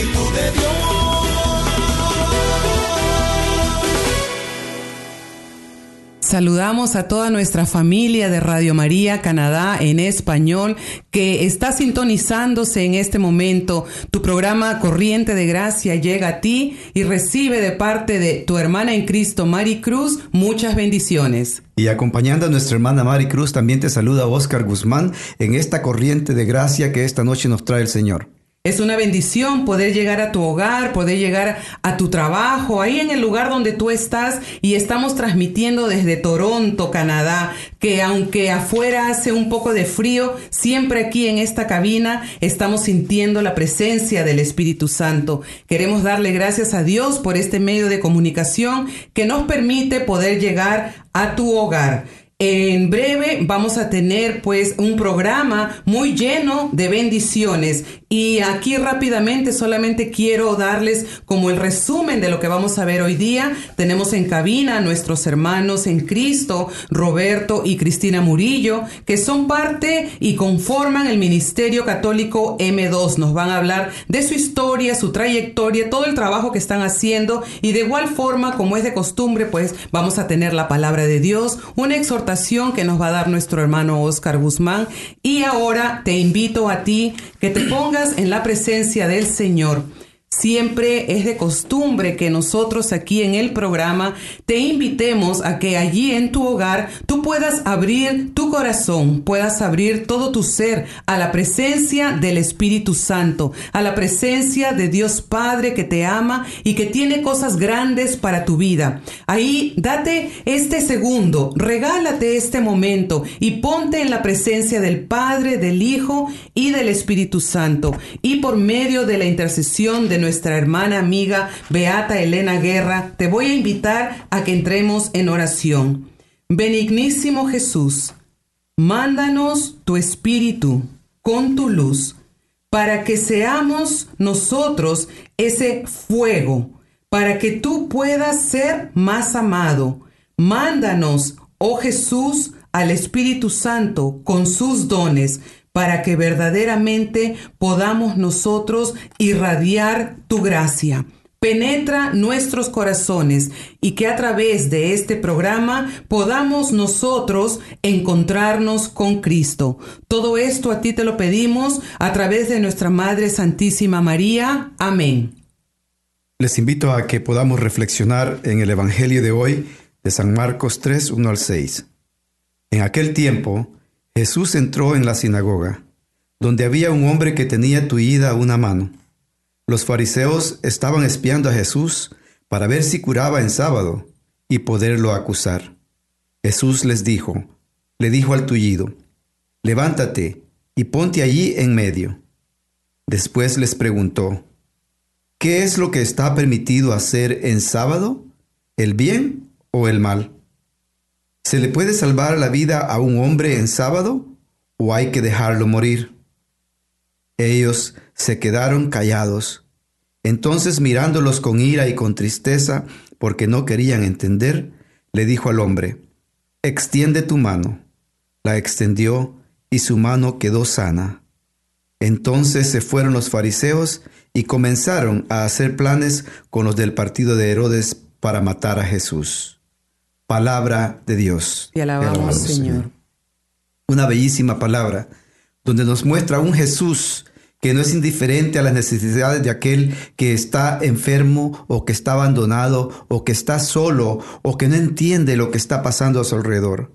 Espíritu de Dios. Saludamos a toda nuestra familia de Radio María Canadá en español que está sintonizándose en este momento. Tu programa Corriente de Gracia llega a ti y recibe de parte de tu hermana en Cristo, Mari Cruz, muchas bendiciones. Y acompañando a nuestra hermana Mari Cruz, también te saluda Oscar Guzmán en esta corriente de gracia que esta noche nos trae el Señor. Es una bendición poder llegar a tu hogar, poder llegar a tu trabajo, ahí en el lugar donde tú estás y estamos transmitiendo desde Toronto, Canadá, que aunque afuera hace un poco de frío, siempre aquí en esta cabina estamos sintiendo la presencia del Espíritu Santo. Queremos darle gracias a Dios por este medio de comunicación que nos permite poder llegar a tu hogar. En breve vamos a tener pues un programa muy lleno de bendiciones y aquí rápidamente solamente quiero darles como el resumen de lo que vamos a ver hoy día. Tenemos en cabina a nuestros hermanos en Cristo, Roberto y Cristina Murillo, que son parte y conforman el Ministerio Católico M2. Nos van a hablar de su historia, su trayectoria, todo el trabajo que están haciendo y de igual forma como es de costumbre pues vamos a tener la palabra de Dios, una exhortación que nos va a dar nuestro hermano Oscar Guzmán. Y ahora te invito a ti que te pongas en la presencia del Señor. Siempre es de costumbre que nosotros aquí en el programa te invitemos a que allí en tu hogar tú puedas abrir tu corazón, puedas abrir todo tu ser a la presencia del Espíritu Santo, a la presencia de Dios Padre que te ama y que tiene cosas grandes para tu vida. Ahí date este segundo, regálate este momento y ponte en la presencia del Padre, del Hijo y del Espíritu Santo. Y por medio de la intercesión de nuestra hermana amiga Beata Elena Guerra, te voy a invitar a que entremos en oración. Benignísimo Jesús, mándanos tu espíritu con tu luz para que seamos nosotros ese fuego, para que tú puedas ser más amado. Mándanos, oh Jesús, al Espíritu Santo con sus dones para que verdaderamente podamos nosotros irradiar tu gracia. Penetra nuestros corazones y que a través de este programa podamos nosotros encontrarnos con Cristo. Todo esto a ti te lo pedimos a través de nuestra Madre Santísima María. Amén. Les invito a que podamos reflexionar en el Evangelio de hoy de San Marcos 3, 1 al 6. En aquel tiempo, Jesús entró en la sinagoga, donde había un hombre que tenía tuida una mano. Los fariseos estaban espiando a Jesús para ver si curaba en sábado y poderlo acusar. Jesús les dijo, le dijo al tullido, levántate y ponte allí en medio. Después les preguntó, ¿qué es lo que está permitido hacer en sábado? ¿El bien o el mal? ¿Se le puede salvar la vida a un hombre en sábado o hay que dejarlo morir? Ellos se quedaron callados. Entonces mirándolos con ira y con tristeza, porque no querían entender, le dijo al hombre, extiende tu mano. La extendió y su mano quedó sana. Entonces se fueron los fariseos y comenzaron a hacer planes con los del partido de Herodes para matar a Jesús. Palabra de Dios. Te alabamos, Te alabamos, Señor. Una bellísima palabra, donde nos muestra un Jesús que no es indiferente a las necesidades de aquel que está enfermo o que está abandonado o que está solo o que no entiende lo que está pasando a su alrededor.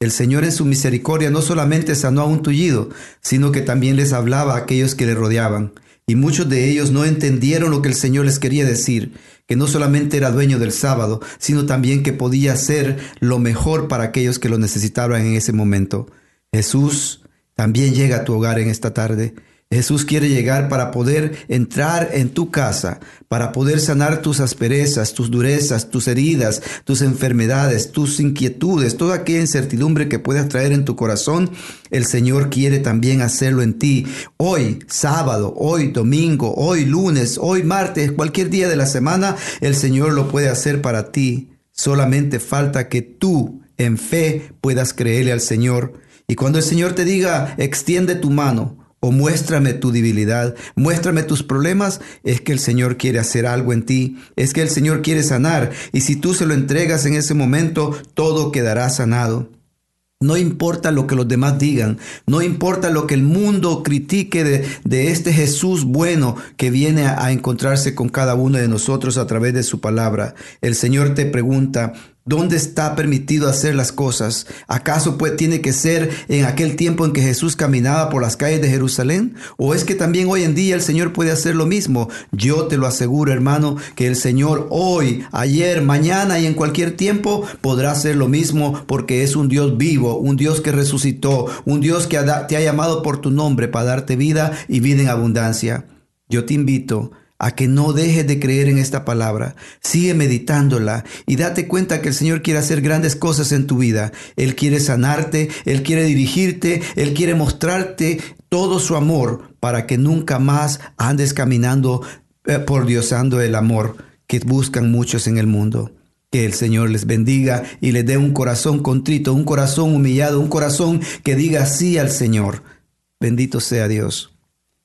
El Señor en su misericordia no solamente sanó a un tullido, sino que también les hablaba a aquellos que le rodeaban. Y muchos de ellos no entendieron lo que el Señor les quería decir, que no solamente era dueño del sábado, sino también que podía hacer lo mejor para aquellos que lo necesitaban en ese momento. Jesús también llega a tu hogar en esta tarde. Jesús quiere llegar para poder entrar en tu casa, para poder sanar tus asperezas, tus durezas, tus heridas, tus enfermedades, tus inquietudes, toda aquella incertidumbre que puedas traer en tu corazón. El Señor quiere también hacerlo en ti. Hoy, sábado, hoy, domingo, hoy, lunes, hoy, martes, cualquier día de la semana, el Señor lo puede hacer para ti. Solamente falta que tú, en fe, puedas creerle al Señor. Y cuando el Señor te diga, extiende tu mano, o muéstrame tu debilidad, muéstrame tus problemas, es que el Señor quiere hacer algo en ti, es que el Señor quiere sanar, y si tú se lo entregas en ese momento, todo quedará sanado. No importa lo que los demás digan, no importa lo que el mundo critique de, de este Jesús bueno que viene a, a encontrarse con cada uno de nosotros a través de su palabra. El Señor te pregunta, ¿Dónde está permitido hacer las cosas? ¿Acaso pues, tiene que ser en aquel tiempo en que Jesús caminaba por las calles de Jerusalén? ¿O es que también hoy en día el Señor puede hacer lo mismo? Yo te lo aseguro, hermano, que el Señor hoy, ayer, mañana y en cualquier tiempo podrá hacer lo mismo porque es un Dios vivo, un Dios que resucitó, un Dios que te ha llamado por tu nombre para darte vida y vida en abundancia. Yo te invito que no dejes de creer en esta palabra. Sigue meditándola y date cuenta que el Señor quiere hacer grandes cosas en tu vida. Él quiere sanarte, Él quiere dirigirte, Él quiere mostrarte todo su amor para que nunca más andes caminando eh, por diosando el amor que buscan muchos en el mundo. Que el Señor les bendiga y les dé un corazón contrito, un corazón humillado, un corazón que diga sí al Señor. Bendito sea Dios.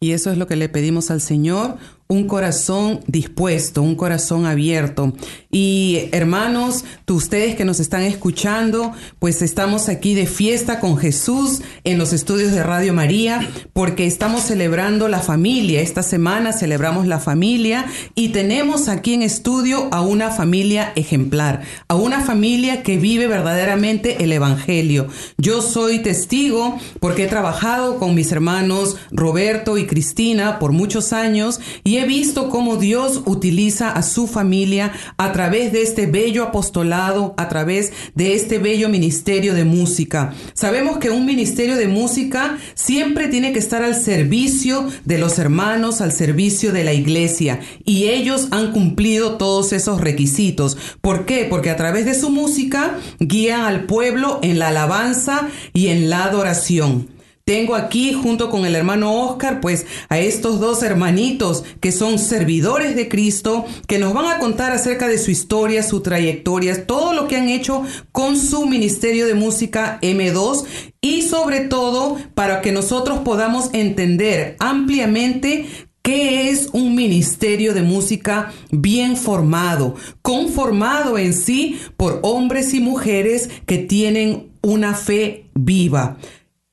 Y eso es lo que le pedimos al Señor, un corazón dispuesto, un corazón abierto. Y hermanos, ustedes que nos están escuchando, pues estamos aquí de fiesta con Jesús en los estudios de Radio María, porque estamos celebrando la familia. Esta semana celebramos la familia y tenemos aquí en estudio a una familia ejemplar, a una familia que vive verdaderamente el Evangelio. Yo soy testigo porque he trabajado con mis hermanos Roberto y Cristina por muchos años y he visto cómo Dios utiliza a su familia a través de este bello apostolado, a través de este bello ministerio de música. Sabemos que un ministerio de música siempre tiene que estar al servicio de los hermanos, al servicio de la iglesia, y ellos han cumplido todos esos requisitos. ¿Por qué? Porque a través de su música guían al pueblo en la alabanza y en la adoración. Tengo aquí junto con el hermano Oscar, pues a estos dos hermanitos que son servidores de Cristo, que nos van a contar acerca de su historia, su trayectoria, todo lo que han hecho con su ministerio de música M2 y sobre todo para que nosotros podamos entender ampliamente ¿Qué es un ministerio de música bien formado, conformado en sí por hombres y mujeres que tienen una fe viva?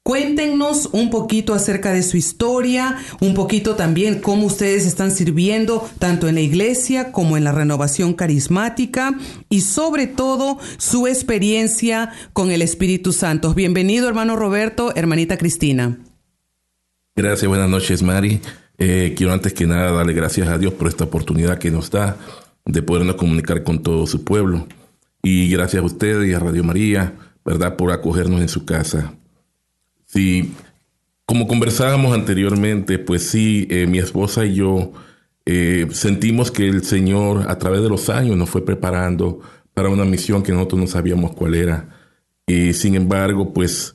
Cuéntenos un poquito acerca de su historia, un poquito también cómo ustedes están sirviendo tanto en la iglesia como en la renovación carismática y sobre todo su experiencia con el Espíritu Santo. Bienvenido hermano Roberto, hermanita Cristina. Gracias, buenas noches Mari. Eh, quiero antes que nada darle gracias a Dios por esta oportunidad que nos da de podernos comunicar con todo su pueblo. Y gracias a ustedes y a Radio María, ¿verdad?, por acogernos en su casa. Sí, como conversábamos anteriormente, pues sí, eh, mi esposa y yo eh, sentimos que el Señor a través de los años nos fue preparando para una misión que nosotros no sabíamos cuál era. Y sin embargo, pues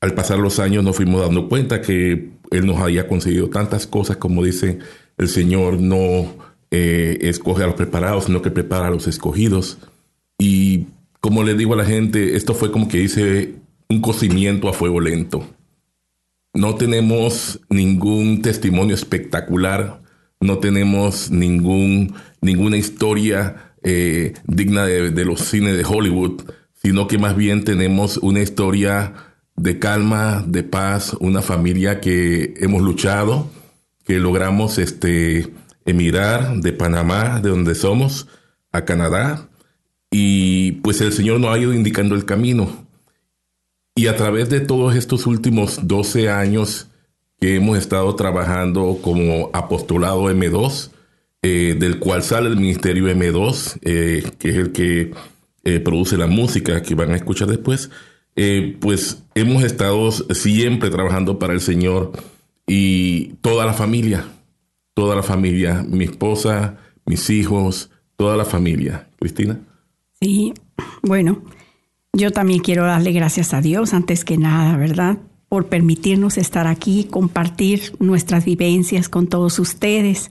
al pasar los años nos fuimos dando cuenta que Él nos había concedido tantas cosas, como dice el Señor, no eh, escoge a los preparados, sino que prepara a los escogidos. Y como le digo a la gente, esto fue como que dice un cocimiento a fuego lento. No tenemos ningún testimonio espectacular, no tenemos ningún, ninguna historia eh, digna de, los cines de Hollywood, sino que más bien tenemos una historia de calma, de paz, una familia que hemos luchado, que logramos este, emigrar de Panamá, de donde somos, a Canadá, y pues el Señor nos ha ido indicando el camino. Y a través de todos estos últimos 12 años que hemos estado trabajando como apostolado M2, eh, del cual sale el ministerio M2, eh, que es el que eh, produce la música que van a escuchar después, pues hemos estado siempre trabajando para el Señor y toda la familia, toda la familia, mi esposa, mis hijos, toda la familia. Cristina. Sí, bueno, yo también quiero darle gracias a Dios antes que nada, ¿verdad? Por permitirnos estar aquí, compartir nuestras vivencias con todos ustedes.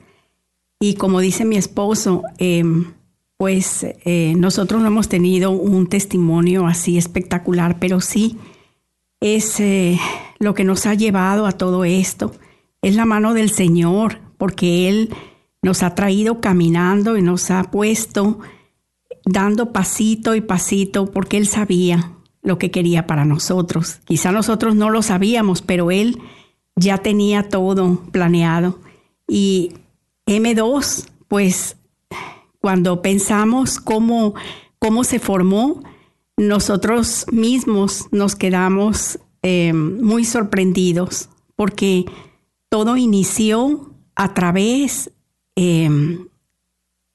Y como dice mi esposo, em, pues eh, nosotros no hemos tenido un testimonio así espectacular, pero sí es eh, lo que nos ha llevado a todo esto. Es la mano del Señor, porque Él nos ha traído caminando y nos ha puesto dando pasito y pasito, porque Él sabía lo que quería para nosotros. Quizá nosotros no lo sabíamos, pero Él ya tenía todo planeado. Y M2, pues cuando pensamos cómo, cómo se formó, nosotros mismos nos quedamos eh, muy sorprendidos porque todo inició a través eh,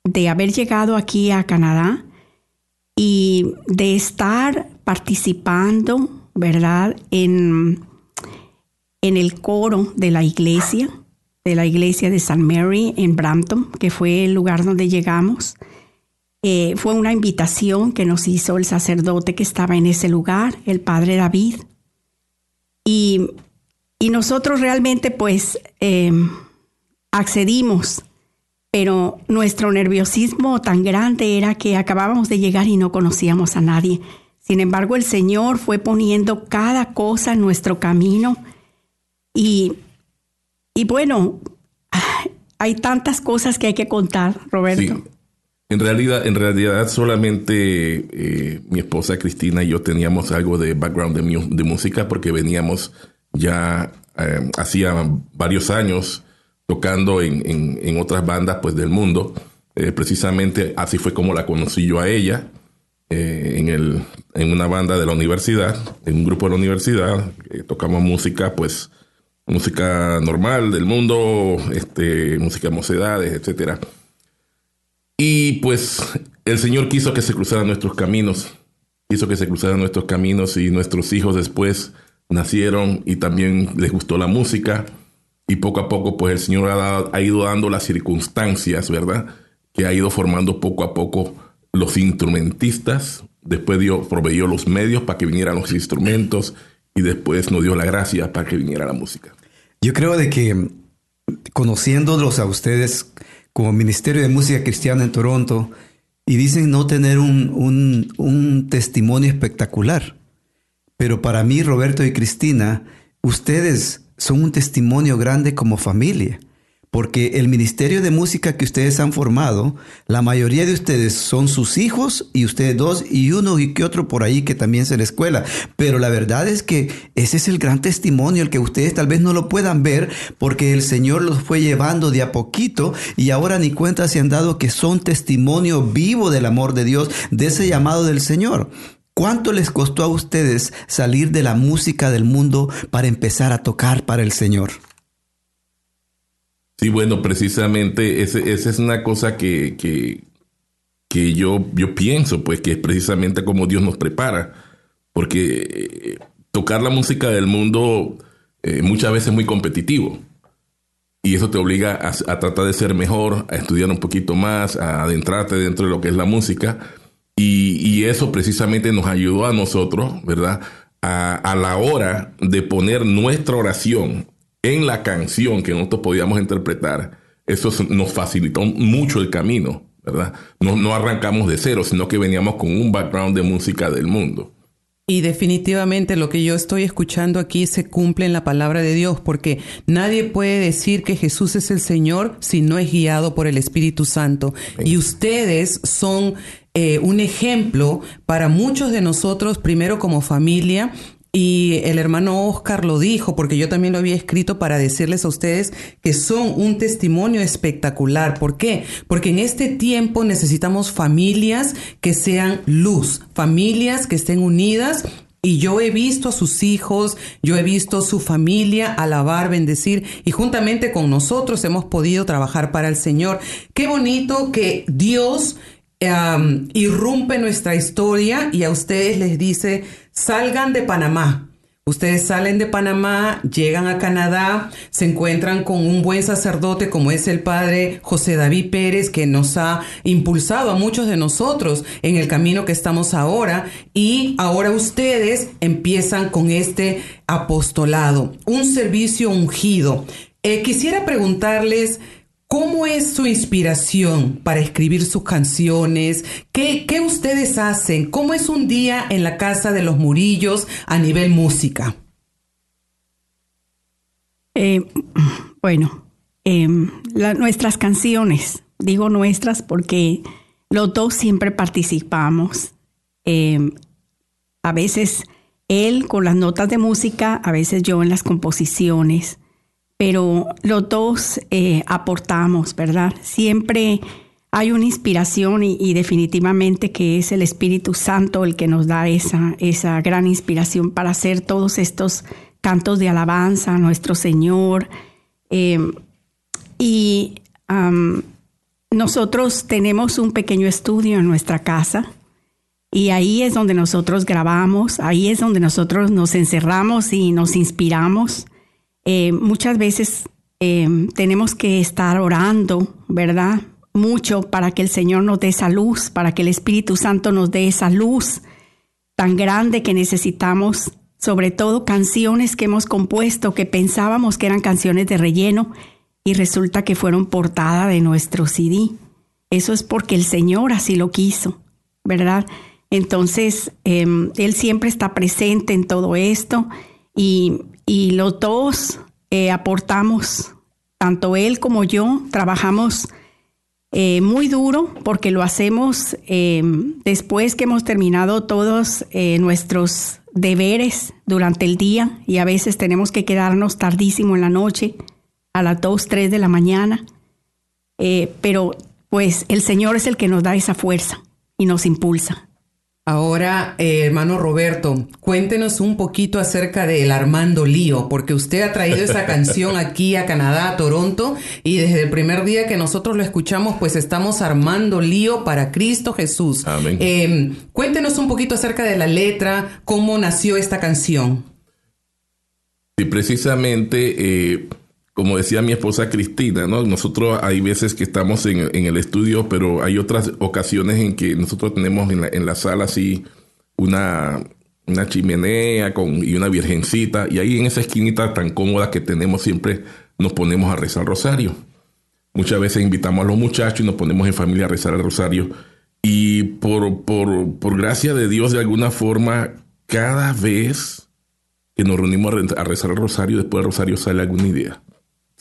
de haber llegado aquí a Canadá y de estar participando, ¿verdad?, en, en el coro de la iglesia de la iglesia de St. Mary en Brampton, que fue el lugar donde llegamos. Eh, fue una invitación que nos hizo el sacerdote que estaba en ese lugar, el padre David. Y, nosotros realmente pues em, accedimos, pero nuestro nerviosismo tan grande era que acabábamos de llegar y no conocíamos a nadie. Sin embargo, el Señor fue poniendo cada cosa en nuestro camino y y bueno, hay tantas cosas que hay que contar, Roberto. Sí. En realidad, en realidad solamente eh, mi esposa Cristina y yo teníamos algo de background de, música porque veníamos ya eh, hacía varios años tocando en, otras bandas pues del mundo. Eh, precisamente así fue como la conocí yo a ella en, el, en una banda de la universidad, en un grupo de la universidad. tocamos música pues música normal del mundo, este, música mocedades, etcétera. Y pues el Señor quiso que se cruzaran nuestros caminos, quiso que se cruzaran nuestros caminos y nuestros hijos después nacieron y también les gustó la música y poco a poco pues el Señor ha, ha ido dando las circunstancias, ¿verdad? Que ha ido formando poco a poco los instrumentistas, después dio, proveyó los medios para que vinieran los instrumentos y después nos dio la gracia para que viniera la música. Yo creo de que conociéndolos a ustedes como Ministerio de Música Cristiana en Toronto, y dicen no tener un, un testimonio espectacular, pero para mí, Roberto y Cristina, ustedes son un testimonio grande como familia porque el ministerio de música que ustedes han formado, la mayoría de ustedes son sus hijos y ustedes dos y uno y que otro por ahí que también se la escuela. Pero la verdad es que ese es el gran testimonio, el que ustedes tal vez no lo puedan ver porque el Señor los fue llevando de a poquito y ahora ni cuenta se han dado que son testimonio vivo del amor de Dios, de ese llamado del Señor. ¿Cuánto les costó a ustedes salir de la música del mundo para empezar a tocar para el Señor? Sí, bueno, precisamente esa es una cosa que, que, yo, yo pienso, pues que es precisamente como Dios nos prepara, porque eh, tocar la música del mundo eh, muchas veces es muy competitivo. Y eso te obliga a, tratar de ser mejor, a estudiar un poquito más, a adentrarte dentro de lo que es la música. Y, eso precisamente nos ayudó a nosotros, ¿verdad? A, a, la hora de poner nuestra oración en la canción que nosotros podíamos interpretar, eso nos facilitó mucho el camino, ¿verdad? No, no arrancamos de cero, sino que veníamos con un background de música del mundo. Y definitivamente lo que yo estoy escuchando aquí se cumple en la palabra de Dios, porque nadie puede decir que Jesús es el Señor si no es guiado por el Espíritu Santo. Y ustedes son eh, un ejemplo para muchos de nosotros, primero como familia y el hermano Oscar lo dijo, porque yo también lo había escrito para decirles a ustedes que son un testimonio espectacular. ¿Por qué? Porque en este tiempo necesitamos familias que sean luz, familias que estén unidas y yo he visto a sus hijos, yo he visto su familia alabar, bendecir y juntamente con nosotros hemos podido trabajar para el Señor. Qué bonito que Dios irrumpe nuestra historia y a ustedes les dice, salgan de Panamá. Ustedes salen de Panamá, llegan a Canadá, se encuentran con un buen sacerdote como es el padre José David Pérez, que nos ha impulsado a muchos de nosotros en el camino que estamos ahora. Y ahora ustedes empiezan con este apostolado, un servicio ungido. Eh, quisiera preguntarles, ¿Cómo es su inspiración para escribir sus canciones? ¿Qué, ustedes hacen? ¿Cómo es un día en la casa de los Murillos a nivel música? Eh, bueno, em, nuestras canciones, digo nuestras porque los dos siempre participamos. Em, a veces él con las notas de música, a veces yo en las composiciones pero los dos eh, aportamos, ¿verdad? Siempre hay una inspiración y, definitivamente que es el Espíritu Santo el que nos da esa, esa gran inspiración para hacer todos estos cantos de alabanza a nuestro Señor. Em, y nosotros tenemos un pequeño estudio en nuestra casa y ahí es donde nosotros grabamos, ahí es donde nosotros nos encerramos y nos inspiramos. Eh, muchas veces eh, tenemos que estar orando, ¿verdad? Mucho para que el Señor nos dé esa luz, para que el Espíritu Santo nos dé esa luz tan grande que necesitamos, sobre todo canciones que hemos compuesto que pensábamos que eran canciones de relleno y resulta que fueron portada de nuestro CD. Eso es porque el Señor así lo quiso, ¿verdad? Entonces, em, Él siempre está presente en todo esto y, los dos eh, aportamos, tanto él como yo, trabajamos eh, muy duro porque lo hacemos eh, después que hemos terminado todos nuestros deberes durante el día y a veces tenemos que quedarnos tardísimo en la noche, a las 2, 3 de la mañana. pero pues el Señor es el que nos da esa fuerza y nos impulsa. Ahora, eh, hermano Roberto, cuéntenos un poquito acerca del Armando Lío, porque usted ha traído esa canción aquí a Canadá, a Toronto, y desde el primer día que nosotros lo escuchamos, pues estamos armando lío para Cristo Jesús. Amén. Em, cuéntenos un poquito acerca de la letra, cómo nació esta canción. Sí, precisamente eh, como decía mi esposa Cristina, ¿no? Nosotros hay veces que estamos en, el estudio, pero hay otras ocasiones en que nosotros tenemos en la, sala así una, chimenea con, y una virgencita, y ahí en esa esquinita tan cómoda que tenemos siempre nos ponemos a rezar rosario. Muchas veces invitamos a los muchachos y nos ponemos en familia a rezar el rosario. Y por, por, por gracia de Dios, de alguna forma, cada vez que nos reunimos a rezar el rosario, después del rosario sale alguna idea.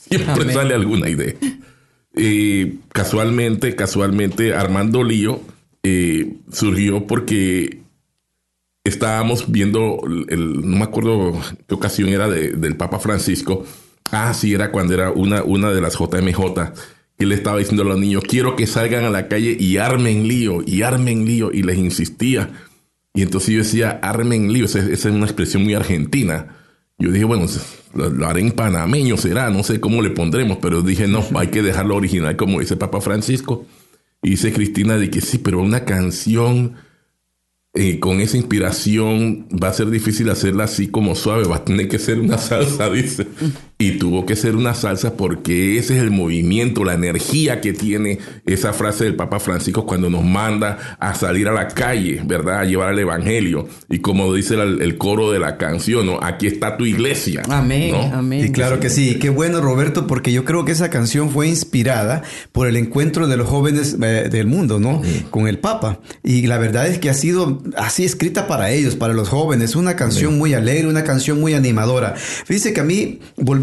Siempre sale alguna idea. casualmente, casualmente, Armando Lío eh, surgió porque estábamos viendo, el, no me acuerdo qué ocasión era del Papa Francisco. Ah, sí, era cuando era una, una de las JMJ. Que le estaba diciendo a los niños, quiero que salgan a la calle y armen lío, y armen lío. Y les insistía. Y entonces yo decía, armen lío. esa es una expresión muy argentina. Yo dije, bueno, lo, haré en panameño, será, no sé cómo le pondremos, pero dije, no, hay que dejarlo original, como dice Papa Francisco. Y dice Cristina de que sí, pero una canción eh, con esa inspiración va a ser difícil hacerla así como suave, va a tener que ser una salsa, dice. Y tuvo que ser una salsa porque ese es el movimiento, la energía que tiene esa frase del Papa Francisco cuando nos manda a salir a la calle, ¿verdad? A llevar el Evangelio. Y como dice el, coro de la canción, ¿no? Aquí está tu iglesia. Amén, amén. Y claro que sí, qué bueno Roberto, porque yo creo que esa canción fue inspirada por el encuentro de los jóvenes eh, del mundo, ¿no? Con el Papa. Y la verdad es que ha sido así escrita para ellos, para los jóvenes, una canción muy alegre, una canción muy animadora. Fíjese que a mí,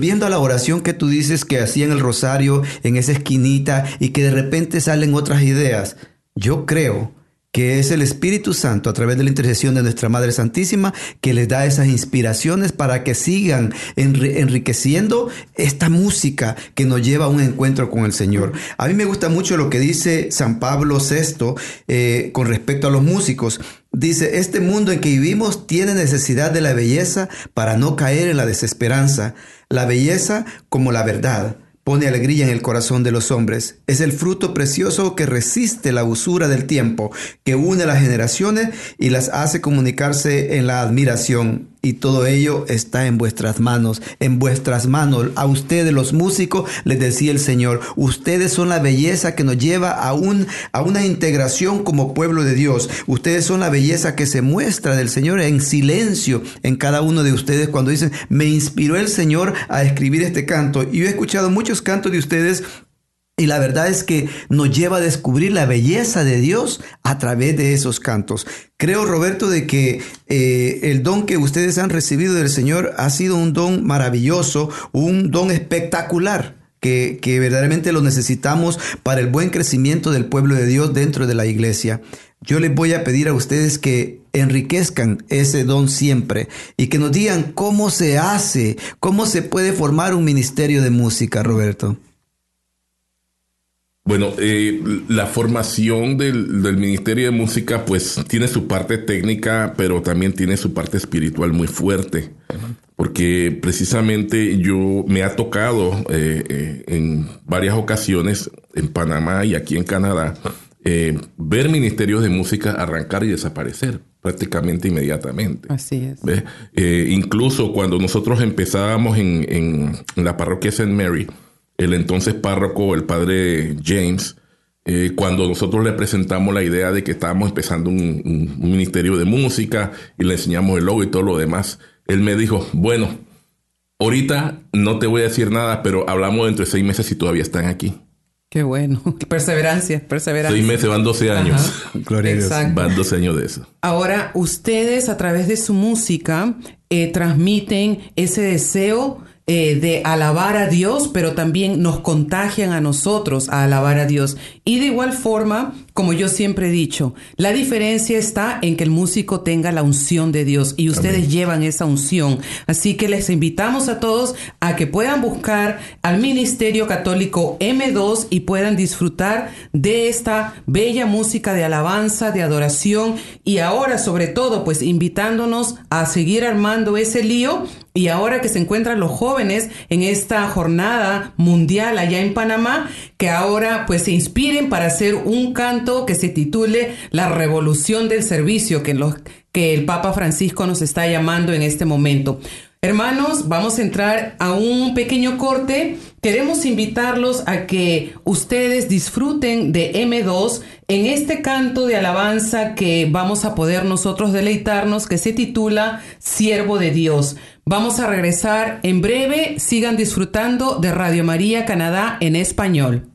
a la oración que tú dices que hacían el rosario en esa esquinita y que de repente salen otras ideas, yo creo que es el Espíritu Santo a través de la intercesión de nuestra Madre Santísima, que les da esas inspiraciones para que sigan enriqueciendo esta música que nos lleva a un encuentro con el Señor. A mí me gusta mucho lo que dice San Pablo VI eh, con respecto a los músicos. Dice, este mundo en que vivimos tiene necesidad de la belleza para no caer en la desesperanza, la belleza como la verdad pone alegría en el corazón de los hombres. Es el fruto precioso que resiste la usura del tiempo, que une las generaciones y las hace comunicarse en la admiración y todo ello está en vuestras manos, en vuestras manos. A ustedes los músicos les decía el Señor, ustedes son la belleza que nos lleva a, un, a una integración como pueblo de Dios. Ustedes son la belleza que se muestra del Señor en silencio en cada uno de ustedes cuando dicen, me inspiró el Señor a escribir este canto. Y yo he escuchado muchos cantos de ustedes y la verdad es que nos lleva a descubrir la belleza de Dios a través de esos cantos. Creo, Roberto, de que eh, el don que ustedes han recibido del Señor ha sido un don maravilloso, un don espectacular. Que, que verdaderamente lo necesitamos para el buen crecimiento del pueblo de Dios dentro de la iglesia. Yo les voy a pedir a ustedes que enriquezcan ese don siempre y que nos digan cómo se hace, cómo se puede formar un ministerio de música, Roberto. Bueno, eh, la formación del, del, Ministerio de Música pues tiene su parte técnica, pero también tiene su parte espiritual muy fuerte, porque precisamente yo me ha tocado eh, eh, en varias ocasiones en Panamá y aquí en Canadá eh, ver ministerios de música arrancar y desaparecer prácticamente inmediatamente. Así es. Eh, incluso cuando nosotros empezábamos en, en, en la parroquia St. Mary, el entonces párroco, el padre James, eh, cuando nosotros le presentamos la idea de que estábamos empezando un, un, ministerio de música y le enseñamos el logo y todo lo demás, él me dijo, bueno, ahorita no te voy a decir nada, pero hablamos dentro de seis meses si todavía están aquí. Qué bueno. Perseverancia, perseverancia. Seis meses van 12 años. Gloria a Dios. Van 12 años de eso. Ahora, ustedes a través de su música eh, transmiten ese deseo eh, de alabar a Dios, pero también nos contagian a nosotros a alabar a Dios. Y de igual forma, como yo siempre he dicho, la diferencia está en que el músico tenga la unción de Dios y ustedes Amén. llevan esa unción. Así que les invitamos a todos a que puedan buscar al Ministerio Católico M2 y puedan disfrutar de esta bella música de alabanza, de adoración y ahora sobre todo pues invitándonos a seguir armando ese lío y ahora que se encuentran los jóvenes en esta jornada mundial allá en Panamá, que ahora pues se inspiren para hacer un canto que se titule La revolución del servicio, que, que el Papa Francisco nos está llamando en este momento. Hermanos, vamos a entrar a un pequeño corte. Queremos invitarlos a que ustedes disfruten de M2 en este canto de alabanza que vamos a poder nosotros deleitarnos, que se titula Siervo de Dios. Vamos a regresar en breve. Sigan disfrutando de Radio María Canadá en español.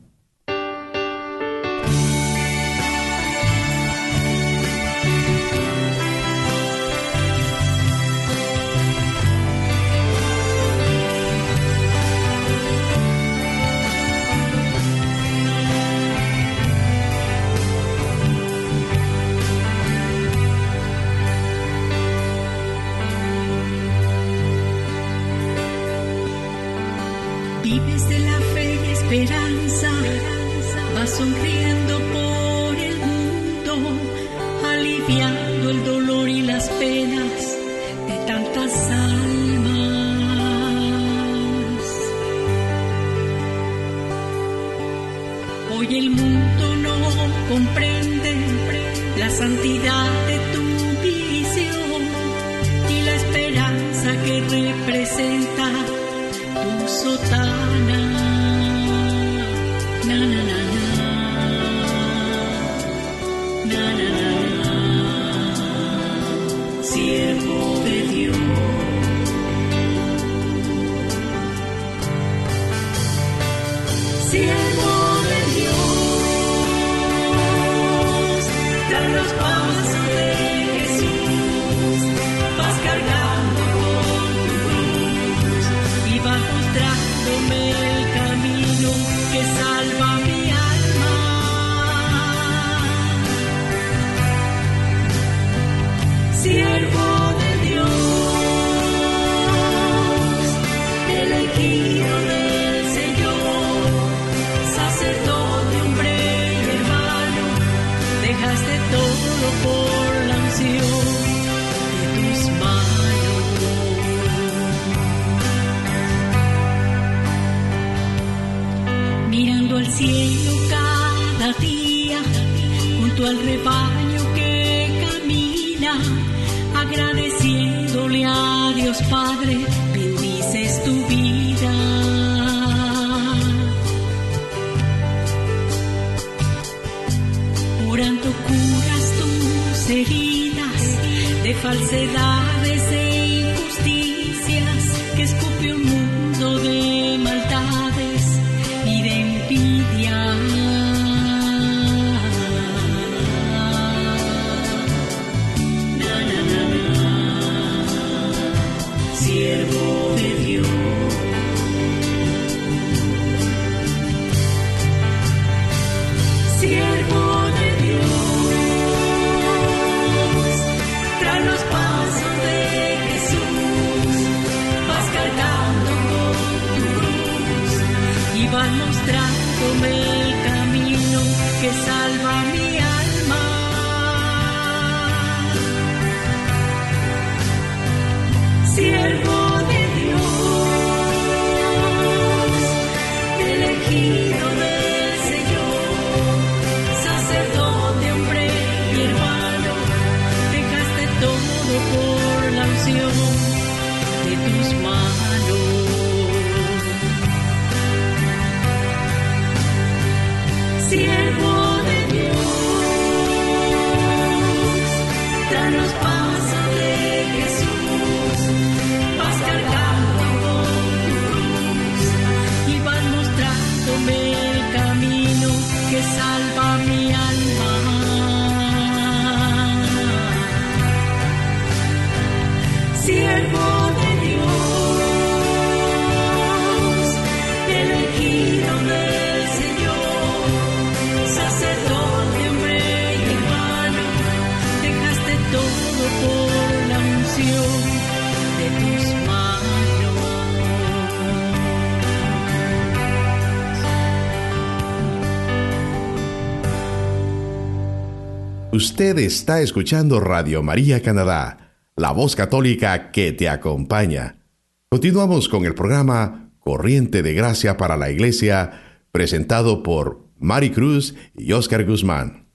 Usted está escuchando Radio María Canadá, la voz católica que te acompaña. Continuamos con el programa Corriente de Gracia para la Iglesia, presentado por Mari Cruz y Oscar Guzmán.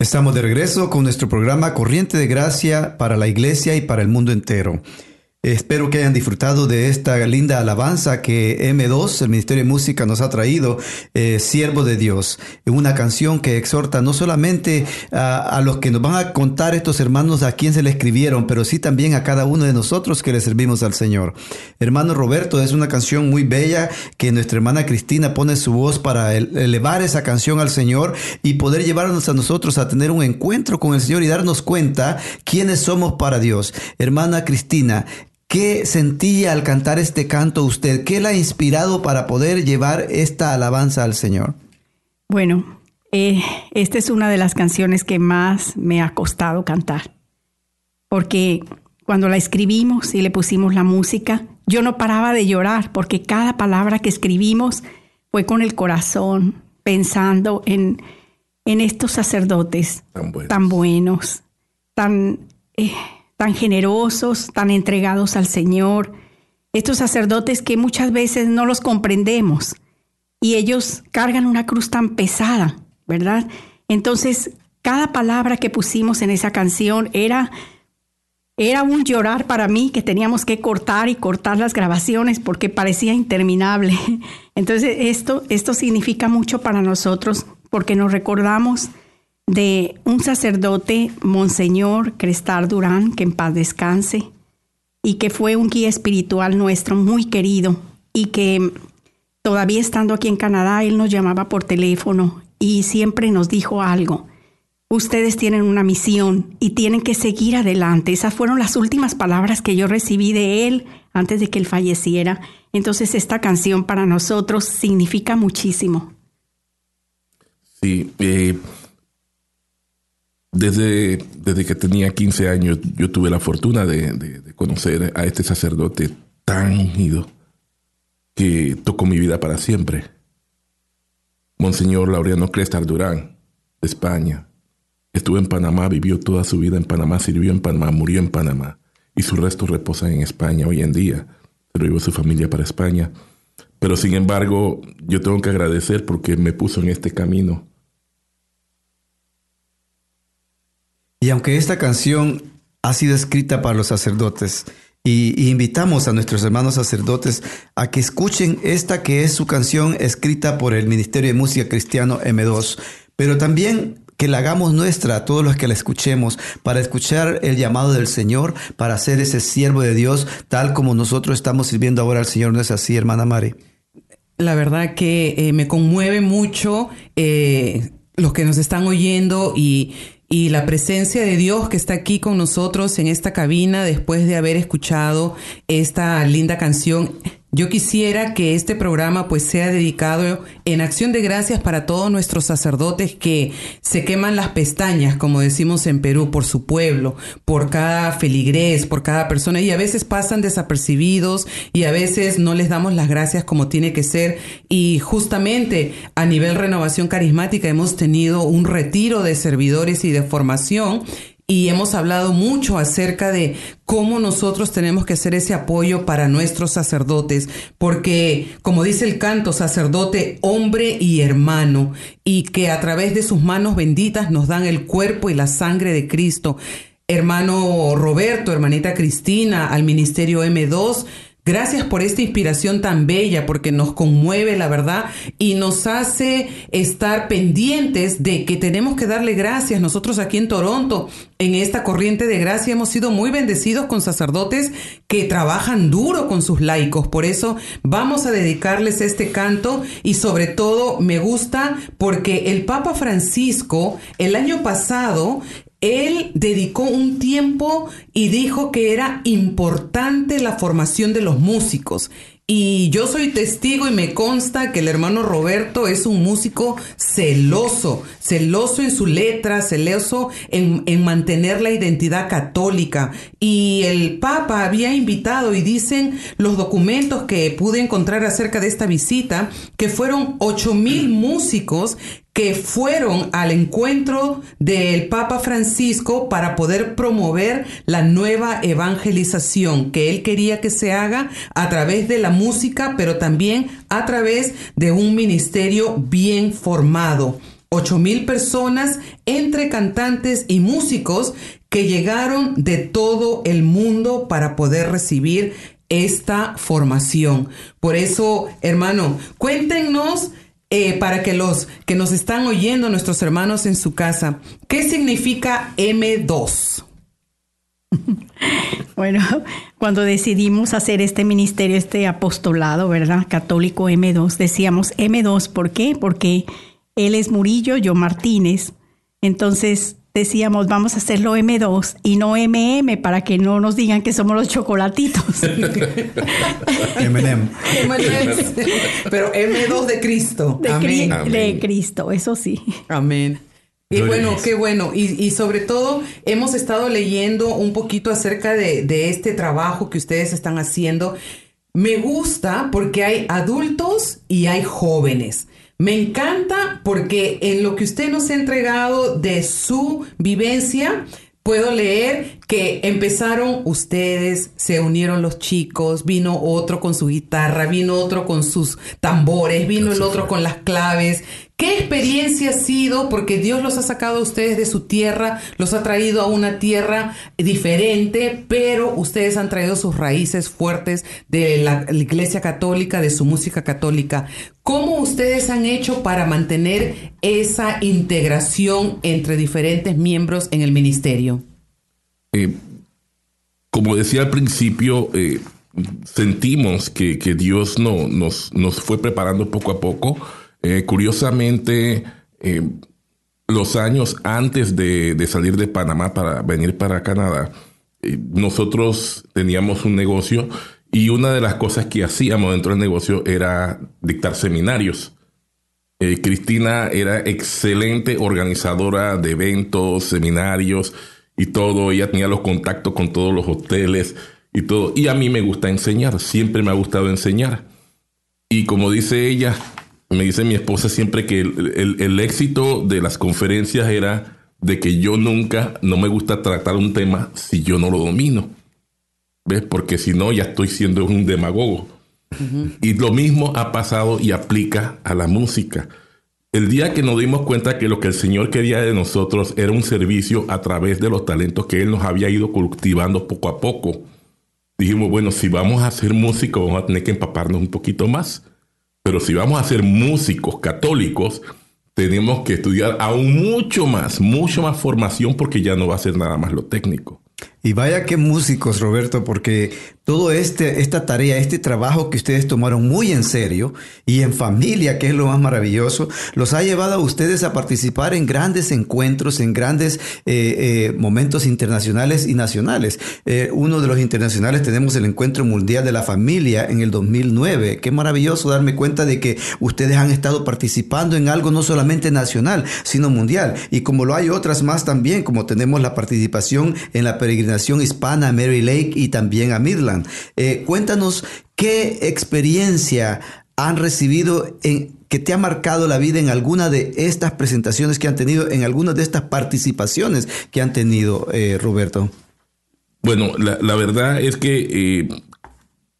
Estamos de regreso con nuestro programa Corriente de Gracia para la Iglesia y para el mundo entero. Espero que hayan disfrutado de esta linda alabanza que M2, el Ministerio de Música, nos ha traído, eh, Siervo de Dios, una canción que exhorta no solamente a, los que nos van a contar estos hermanos a quién se le escribieron, pero sí también a cada uno de nosotros que le servimos al Señor. Hermano Roberto, es una canción muy bella que nuestra hermana Cristina pone su voz para elevar esa canción al Señor y poder llevarnos a nosotros a tener un encuentro con el Señor y darnos cuenta quiénes somos para Dios. Hermana Cristina, ¿Qué sentía al cantar este canto usted? ¿Qué la ha inspirado para poder llevar esta alabanza al Señor? Bueno, eh, esta es una de las canciones que más me ha costado cantar. Porque cuando la escribimos y le pusimos la música, yo no paraba de llorar porque cada palabra que escribimos fue con el corazón, pensando en, en estos sacerdotes Tan buenos. tan, buenos, tan, eh, tan generosos, tan entregados al Señor. Estos sacerdotes que muchas veces no los comprendemos y ellos cargan una cruz tan pesada, ¿verdad? Entonces, cada palabra que pusimos en esa canción era era un llorar para mí que teníamos que cortar y cortar las grabaciones porque parecía interminable. Entonces esto, esto significa mucho para nosotros porque nos recordamos de un sacerdote, Monseñor Crestar Durán, que en paz descanse, y que fue un guía espiritual nuestro muy querido y que todavía estando aquí en Canadá, él nos llamaba por teléfono y siempre nos dijo algo ustedes tienen una misión y tienen que seguir adelante. Esas fueron las últimas palabras que yo recibí de él antes de que él falleciera. Entonces esta canción para nosotros significa muchísimo. Sí, eh, desde, desde que tenía 15 años yo tuve la fortuna de, de, conocer a este sacerdote tan ungido, que tocó mi vida para siempre. Monseñor Laureano Crestar Durán, de España. Estuvo en Panamá, vivió toda su vida en Panamá, sirvió en Panamá, murió en Panamá y sus restos reposan en España hoy en día. Se lo llevó su familia para España. Pero sin embargo, yo tengo que agradecer porque me puso en este camino. Y aunque esta canción ha sido escrita para los sacerdotes, y, invitamos a nuestros hermanos sacerdotes a que escuchen esta que es su canción escrita por el Ministerio de Música Cristiano M2, pero también que la hagamos nuestra a todos los que la escuchemos, para escuchar el llamado del Señor, para ser ese siervo de Dios, tal como nosotros estamos sirviendo ahora al Señor. ¿No es así, hermana Mari? La verdad que eh, me conmueve mucho eh, los que nos están oyendo y, y la presencia de Dios que está aquí con nosotros en esta cabina después de haber escuchado esta linda canción. Yo quisiera que este programa pues sea dedicado en acción de gracias para todos nuestros sacerdotes que se queman las pestañas, como decimos en Perú, por su pueblo, por cada feligrés, por cada persona. Y a veces pasan desapercibidos y a veces no les damos las gracias como tiene que ser. Y justamente a nivel renovación carismática hemos tenido un retiro de servidores y de formación y hemos hablado mucho acerca de cómo nosotros tenemos que hacer ese apoyo para nuestros sacerdotes, porque como dice el canto, sacerdote, hombre y hermano, y que a través de sus manos benditas nos dan el cuerpo y la sangre de Cristo. Hermano Roberto, hermanita Cristina, al Ministerio M2, Gracias por esta inspiración tan bella, porque nos conmueve, la verdad, y nos hace estar pendientes de que tenemos que darle gracias. Nosotros aquí en Toronto, en esta corriente de gracia, hemos sido muy bendecidos con sacerdotes que trabajan duro con sus laicos. Por eso vamos a dedicarles este canto y sobre todo me gusta porque el Papa Francisco el año pasado él dedicó un tiempo y dijo que era importante la formación de los músicos. Y yo soy testigo y me consta que el hermano Roberto es un músico celoso, celoso en su letra, celoso en, en, mantener la identidad católica. Y el Papa había invitado, y dicen los documentos que pude encontrar acerca de esta visita, que fueron ocho mil músicos que fueron al encuentro del Papa Francisco para poder promover la nueva evangelización que él quería que se haga a través de la música, pero también a través de un ministerio bien formado. Ocho mil personas entre cantantes y músicos que llegaron de todo el mundo para poder recibir esta formación. Por eso, hermano, cuéntenos eh, para que los que nos están oyendo, nuestros hermanos en su casa, ¿qué significa M2? Bueno, cuando decidimos hacer este ministerio, este apostolado, ¿verdad? Católico M2, decíamos M2, ¿por qué? Porque él es Murillo, yo Martínez. Entonces, decíamos, vamos a hacerlo M2 y no MM para que no nos digan que somos los chocolatitos. M&M. Pero M2 de Cristo. De, Amén. de Cristo, eso sí. Amén. Y bueno, qué bueno. Y, y, sobre todo hemos estado leyendo un poquito acerca de, de este trabajo que ustedes están haciendo. Me gusta porque hay adultos y hay jóvenes. Me encanta porque en lo que usted nos ha entregado de su vivencia, puedo leer que empezaron ustedes, se unieron los chicos, vino otro con su guitarra, vino otro con sus tambores, vino el otro con las claves. ¿Qué experiencia ha sido? Porque Dios los ha sacado a ustedes de su tierra, los ha traído a una tierra diferente, pero ustedes han traído sus raíces fuertes de la Iglesia Católica, de su música católica. ¿Cómo ustedes han hecho para mantener esa integración entre diferentes miembros en el ministerio? Eh, como decía al principio, eh, sentimos que, que Dios no, nos, nos fue preparando poco a poco eh, curiosamente, los años antes de, salir de Panamá para venir para Canadá, nosotros teníamos un negocio y una de las cosas que hacíamos dentro del negocio era dictar seminarios. Cristina era excelente organizadora de eventos, seminarios y todo. Ella tenía los contactos con todos los hoteles y todo. Y a mí me gusta enseñar, siempre me ha gustado enseñar. Y como dice ella, me dice mi esposa siempre que el, el éxito de las conferencias era de que yo nunca, no me gusta tratar un tema si yo no lo domino. ¿Ves? Porque si no, ya estoy siendo un demagogo. Y lo mismo ha pasado y aplica a la música. El día que nos dimos cuenta que lo que el Señor quería de nosotros era un servicio a través de los talentos que Él nos había ido cultivando poco a poco, dijimos, bueno, si vamos a ser músicos vamos a tener que empaparnos un poquito más. Pero si vamos a ser músicos católicos, tenemos que estudiar aún mucho más, mucho más formación porque ya no va a ser nada más lo técnico. Y vaya que músicos, Roberto, porque todo este, esta tarea, este trabajo que ustedes tomaron muy en serio y en familia, que es lo más maravilloso, los ha llevado a ustedes a participar en grandes encuentros, en grandes eh, eh, momentos internacionales y nacionales. Eh, uno de los internacionales tenemos el Encuentro Mundial de la Familia en el 2009. Qué maravilloso darme cuenta de que ustedes han estado participando en algo no solamente nacional, sino mundial. Y como lo hay otras más también, como tenemos la participación en la peregrinación hispana a Mary Lake y también a Midland. Eh, cuéntanos qué experiencia han recibido que te ha marcado la vida en alguna de estas presentaciones que han tenido, en algunas de estas participaciones que han tenido, eh, Roberto. Bueno, la, verdad es que eh,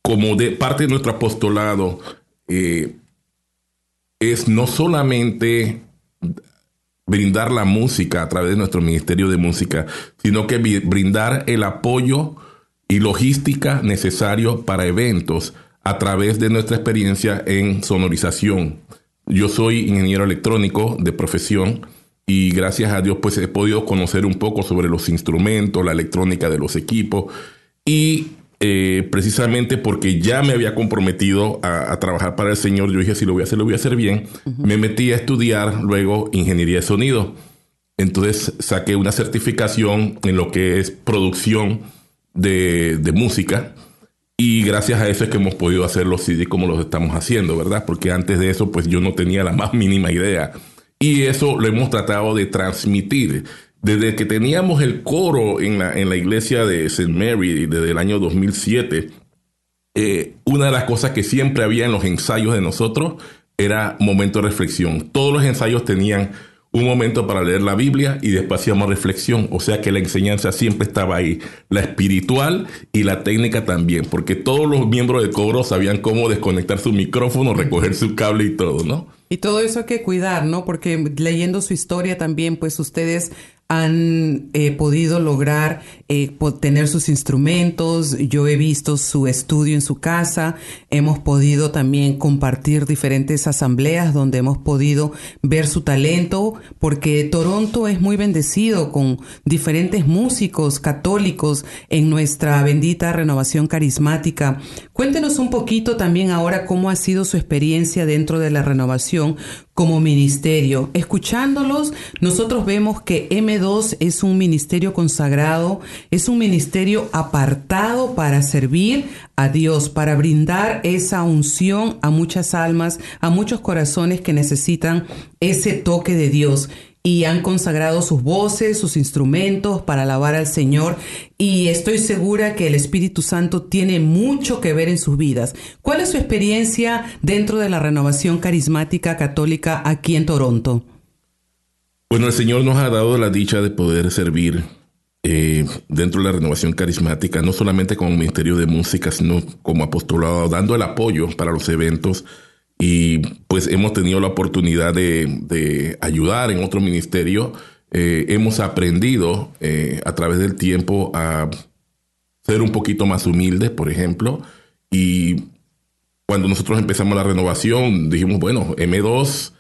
como de parte de nuestro apostolado, es no solamente brindar la música a través de nuestro Ministerio de Música, sino que brindar el apoyo y logística necesario para eventos a través de nuestra experiencia en sonorización. Yo soy ingeniero electrónico de profesión y gracias a Dios pues he podido conocer un poco sobre los instrumentos, la electrónica de los equipos y eh, precisamente porque ya me había comprometido a, trabajar para el Señor, yo dije, si lo voy a hacer, lo voy a hacer bien. Me metí a estudiar luego ingeniería de sonido. Entonces saqué una certificación en lo que es producción de, música. Y gracias a eso es que hemos podido hacer los CD como los estamos haciendo, ¿verdad? Porque antes de eso, pues yo no tenía la más mínima idea. Y eso lo hemos tratado de transmitir. Desde que teníamos el coro en la, en la iglesia de St. Mary desde el año 2007, eh, una de las cosas que siempre había en los ensayos de nosotros era momento de reflexión. Todos los ensayos tenían un momento para leer la Biblia y después hacíamos reflexión. O sea que la enseñanza siempre estaba ahí, la espiritual y la técnica también, porque todos los miembros del coro sabían cómo desconectar su micrófono, recoger su cable y todo, ¿no? Y todo eso hay que cuidar, ¿no? Porque leyendo su historia también, pues ustedes han eh, podido lograr eh, tener sus instrumentos. Yo he visto su estudio en su casa. Hemos podido también compartir diferentes asambleas donde hemos podido ver su talento, porque Toronto es muy bendecido con diferentes músicos católicos en nuestra bendita renovación carismática. Cuéntenos un poquito también ahora cómo ha sido su experiencia dentro de la renovación como ministerio. Escuchándolos, nosotros vemos que M2 es un ministerio consagrado, es un ministerio apartado para servir a Dios, para brindar esa unción a muchas almas, a muchos corazones que necesitan ese toque de Dios y han consagrado sus voces, sus instrumentos para alabar al Señor y estoy segura que el Espíritu Santo tiene mucho que ver en sus vidas. ¿Cuál es su experiencia dentro de la renovación carismática católica aquí en Toronto? Bueno, el Señor nos ha dado la dicha de poder servir eh, dentro de la renovación carismática, no solamente como ministerio de música, sino como apostolado, dando el apoyo para los eventos y pues hemos tenido la oportunidad de, ayudar en otro ministerio. Eh, hemos aprendido eh, a través del tiempo a ser un poquito más humildes, por ejemplo, y cuando nosotros empezamos la renovación, dijimos, bueno, M2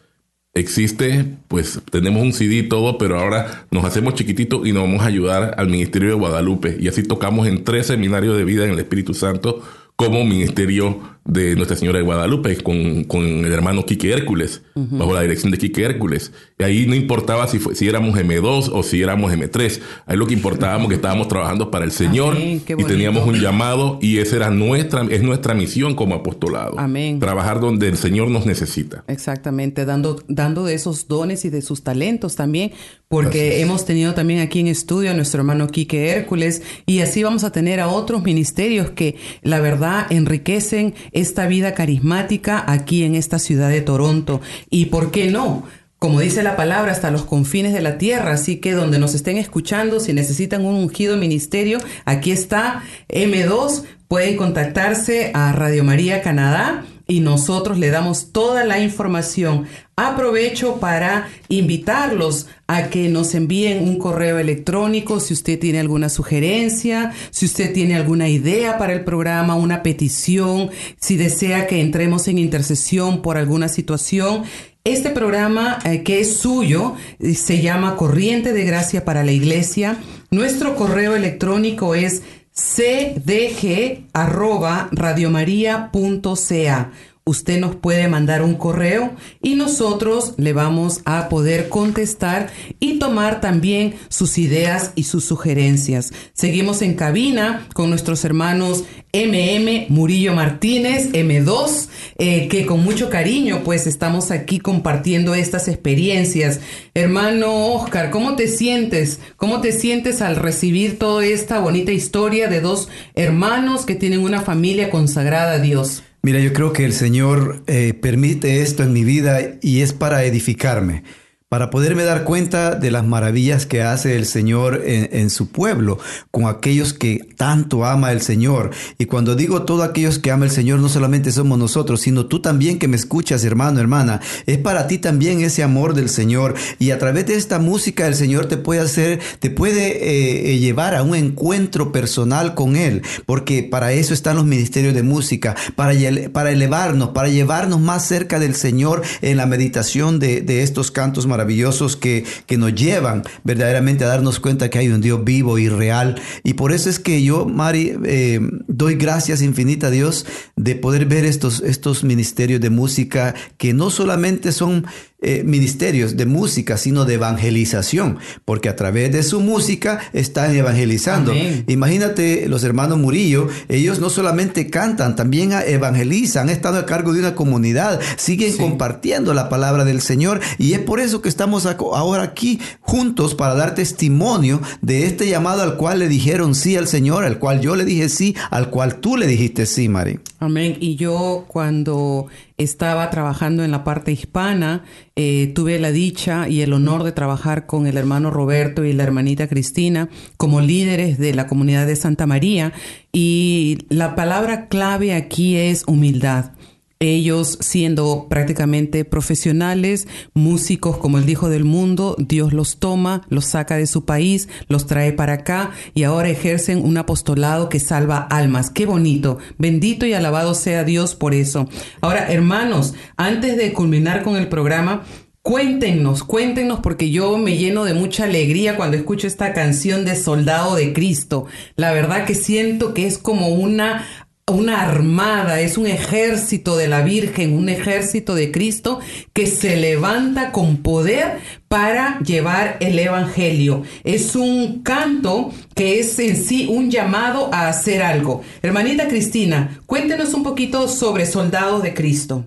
existe, pues tenemos un CD y todo, pero ahora nos hacemos chiquititos y nos vamos a ayudar al Ministerio de Guadalupe. Y así tocamos en tres seminarios de vida en el Espíritu Santo como ministerio de Nuestra Señora de Guadalupe con, el hermano Quique Hércules, bajo la dirección de Quique Hércules. Y ahí no importaba si, si éramos M2 o si éramos M3. Ahí lo que importaba que estábamos trabajando para el Señor y teníamos un llamado y esa era nuestra, es nuestra misión como apostolado. Amén. Trabajar donde el Señor nos necesita. Exactamente, dando, dando de esos dones y de sus talentos también, porque hemos tenido también aquí en estudio a nuestro hermano Quique Hércules y así vamos a tener a otros ministerios que la verdad enriquecen esta vida carismática aquí en esta ciudad de Toronto. ¿Y por qué no? como dice la palabra, hasta los confines de la tierra. Así que donde nos estén escuchando, si necesitan un ungido ministerio, aquí está M2. Pueden contactarse a Radio María Canadá y nosotros le damos toda la información. Aprovecho para invitarlos a que nos envíen un correo electrónico si usted tiene alguna sugerencia, si usted tiene alguna idea para el programa, una petición, si desea que entremos en intercesión por alguna situación. Este programa eh, que es suyo eh, se llama Corriente de Gracia para la Iglesia. Nuestro correo electrónico es cdg@radiomaria.ca usted nos puede mandar un correo y nosotros le vamos a poder contestar y tomar también sus ideas y sus sugerencias. Seguimos en cabina con nuestros hermanos MM Murillo Martínez, M2, eh, que con mucho cariño pues estamos aquí compartiendo estas experiencias. Hermano Oscar, ¿cómo te sientes? ¿Cómo te sientes al recibir toda esta bonita historia de dos hermanos que tienen una familia consagrada a Dios? Mira, yo creo que el Señor eh, permite esto en mi vida y es para edificarme para poderme dar cuenta de las maravillas que hace el Señor en, su pueblo, con aquellos que tanto ama el Señor. Y cuando digo todo aquellos que ama el Señor, no solamente somos nosotros, sino tú también que me escuchas, hermano, hermana. Es para ti también ese amor del Señor. Y a través de esta música el Señor te puede hacer, te puede eh, eh, llevar a un encuentro personal con Él, porque para eso están los ministerios de música, para, para elevarnos, para llevarnos más cerca del Señor en la meditación de, de estos cantos maravillosos que, que nos llevan verdaderamente a darnos cuenta que hay un Dios vivo y real. Y por eso es que yo, Mari, eh, doy gracias infinitas a Dios de poder ver estos, estos ministerios de música que no solamente son eh, ministerios de música, sino de evangelización, porque a través de su música están evangelizando. Imagínate los hermanos Murillo, ellos no solamente cantan, también evangelizan, han estado a cargo de una comunidad, siguen compartiendo la palabra del Señor y es por eso que estamos ahora aquí juntos para dar testimonio de este llamado al cual le dijeron sí al Señor, al cual yo le dije sí, al cual tú le dijiste sí, Mari. Amén. Y yo cuando estaba trabajando en la parte hispana, eh, tuve la dicha y el honor de trabajar con el hermano Roberto y la hermanita Cristina como líderes de la comunidad de Santa María. Y la palabra clave aquí es humildad ellos siendo prácticamente profesionales, músicos como el Dijo del Mundo, Dios los toma, los saca de su país, los trae para acá y ahora ejercen un apostolado que salva almas. Qué bonito, bendito y alabado sea Dios por eso. Ahora, hermanos, antes de culminar con el programa, Cuéntenos, cuéntenos porque yo me lleno de mucha alegría cuando escucho esta canción de Soldado de Cristo. La verdad que siento que es como una una armada, es un ejército de la Virgen, un ejército de Cristo que se levanta con poder para llevar el Evangelio. Es un canto que es en sí un llamado a hacer algo. Hermanita Cristina, cuéntenos un poquito sobre Soldados de Cristo.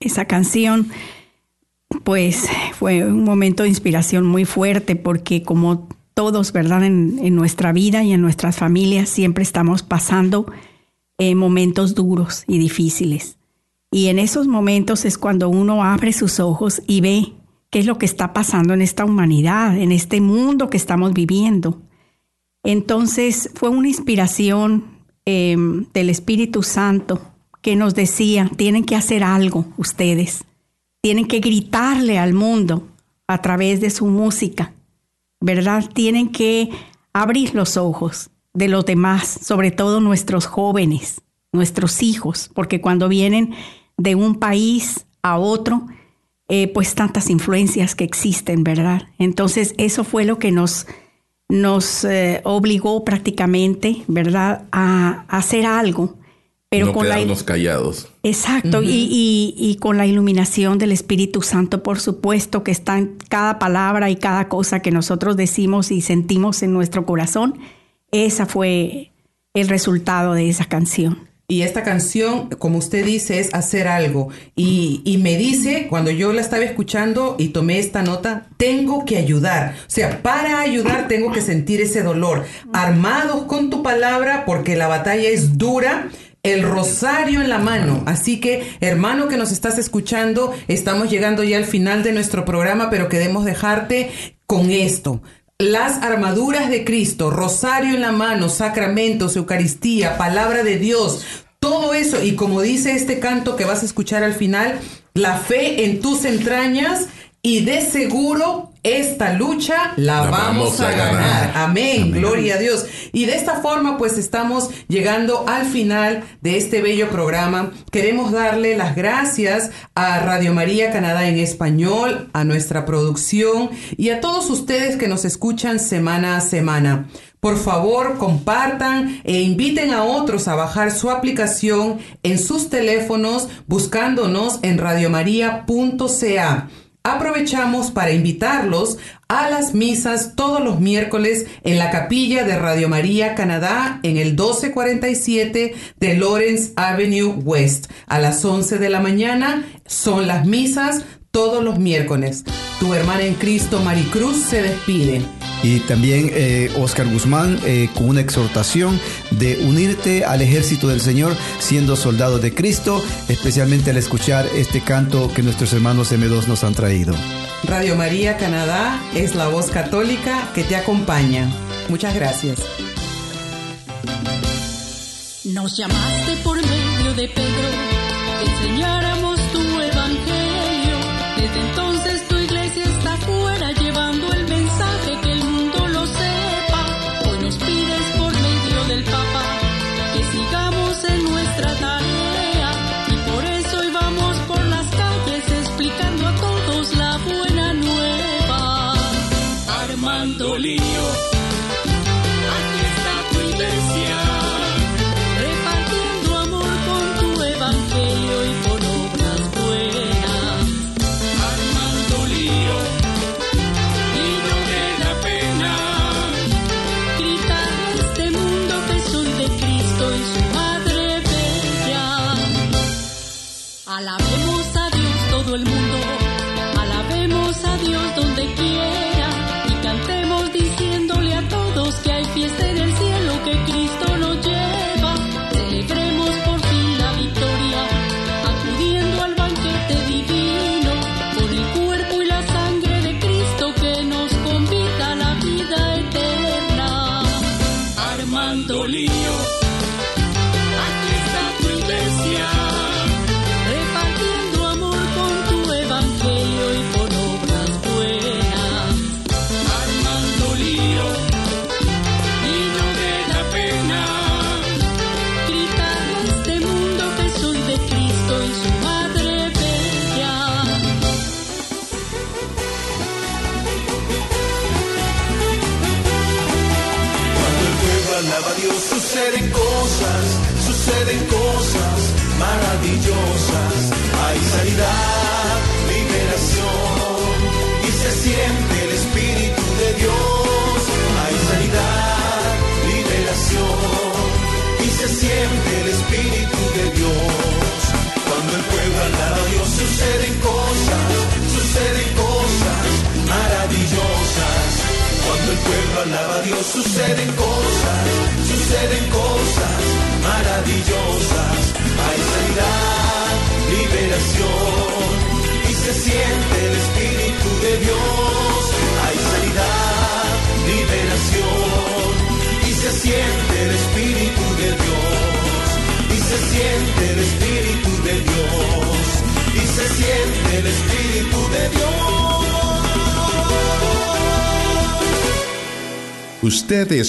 Esa canción, pues fue un momento de inspiración muy fuerte porque como todos, ¿verdad? En, en nuestra vida y en nuestras familias siempre estamos pasando eh, momentos duros y difíciles. Y en esos momentos es cuando uno abre sus ojos y ve qué es lo que está pasando en esta humanidad, en este mundo que estamos viviendo. Entonces fue una inspiración em, del Espíritu Santo que nos decía, tienen que hacer algo ustedes, tienen que gritarle al mundo a través de su música, ¿verdad? Tienen que abrir los ojos de los demás, sobre todo nuestros jóvenes, nuestros hijos, porque cuando vienen de un país a otro, eh, pues tantas influencias que existen, ¿verdad? Entonces eso fue lo que nos, nos eh, obligó prácticamente, ¿verdad?, a, hacer algo. Pero no con quedarnos callados. Exacto, y, y, con la iluminación del Espíritu Santo, por supuesto, que está en cada palabra y cada cosa que nosotros decimos y sentimos en nuestro corazón esa fue el resultado de esa canción. Y esta canción, como usted dice, es hacer algo. Y, me dice, cuando yo la estaba escuchando y tomé esta nota, tengo que ayudar. O sea, para ayudar tengo que sentir ese dolor. Armados con tu palabra, porque la batalla es dura. el rosario en la mano. Así que, hermano que nos estás escuchando, estamos llegando ya al final de nuestro programa, pero queremos dejarte con esto. Las armaduras de Cristo, rosario en la mano, sacramentos, Eucaristía, palabra de Dios, todo eso, y como dice este canto que vas a escuchar al final, la fe en tus entrañas y de seguro esta lucha la, vamos, a, ganar. Amén. Gloria a Dios. Y de esta forma pues estamos llegando al final de este bello programa. Queremos darle las gracias a Radio María Canadá en español, a nuestra producción y a todos ustedes que nos escuchan semana a semana. Por favor, compartan e inviten a otros a bajar su aplicación en sus teléfonos buscándonos en radiomaria.ca aprovechamos para invitarlos a las misas todos los miércoles en la capilla de Radio María Canadá en el 1247 de Lawrence Avenue West. A las 11 de la mañana son las misas todos los miércoles. Tu hermana en Cristo Maricruz se despide. Y también eh, Oscar Guzmán eh, con una exhortación de unirte al ejército del Señor siendo soldado de Cristo, especialmente al escuchar este canto que nuestros hermanos M2 nos han traído. Radio María Canadá es la voz católica que te acompaña. Muchas gracias. Nos llamaste por medio de Pedro, que enseñáramos. Desde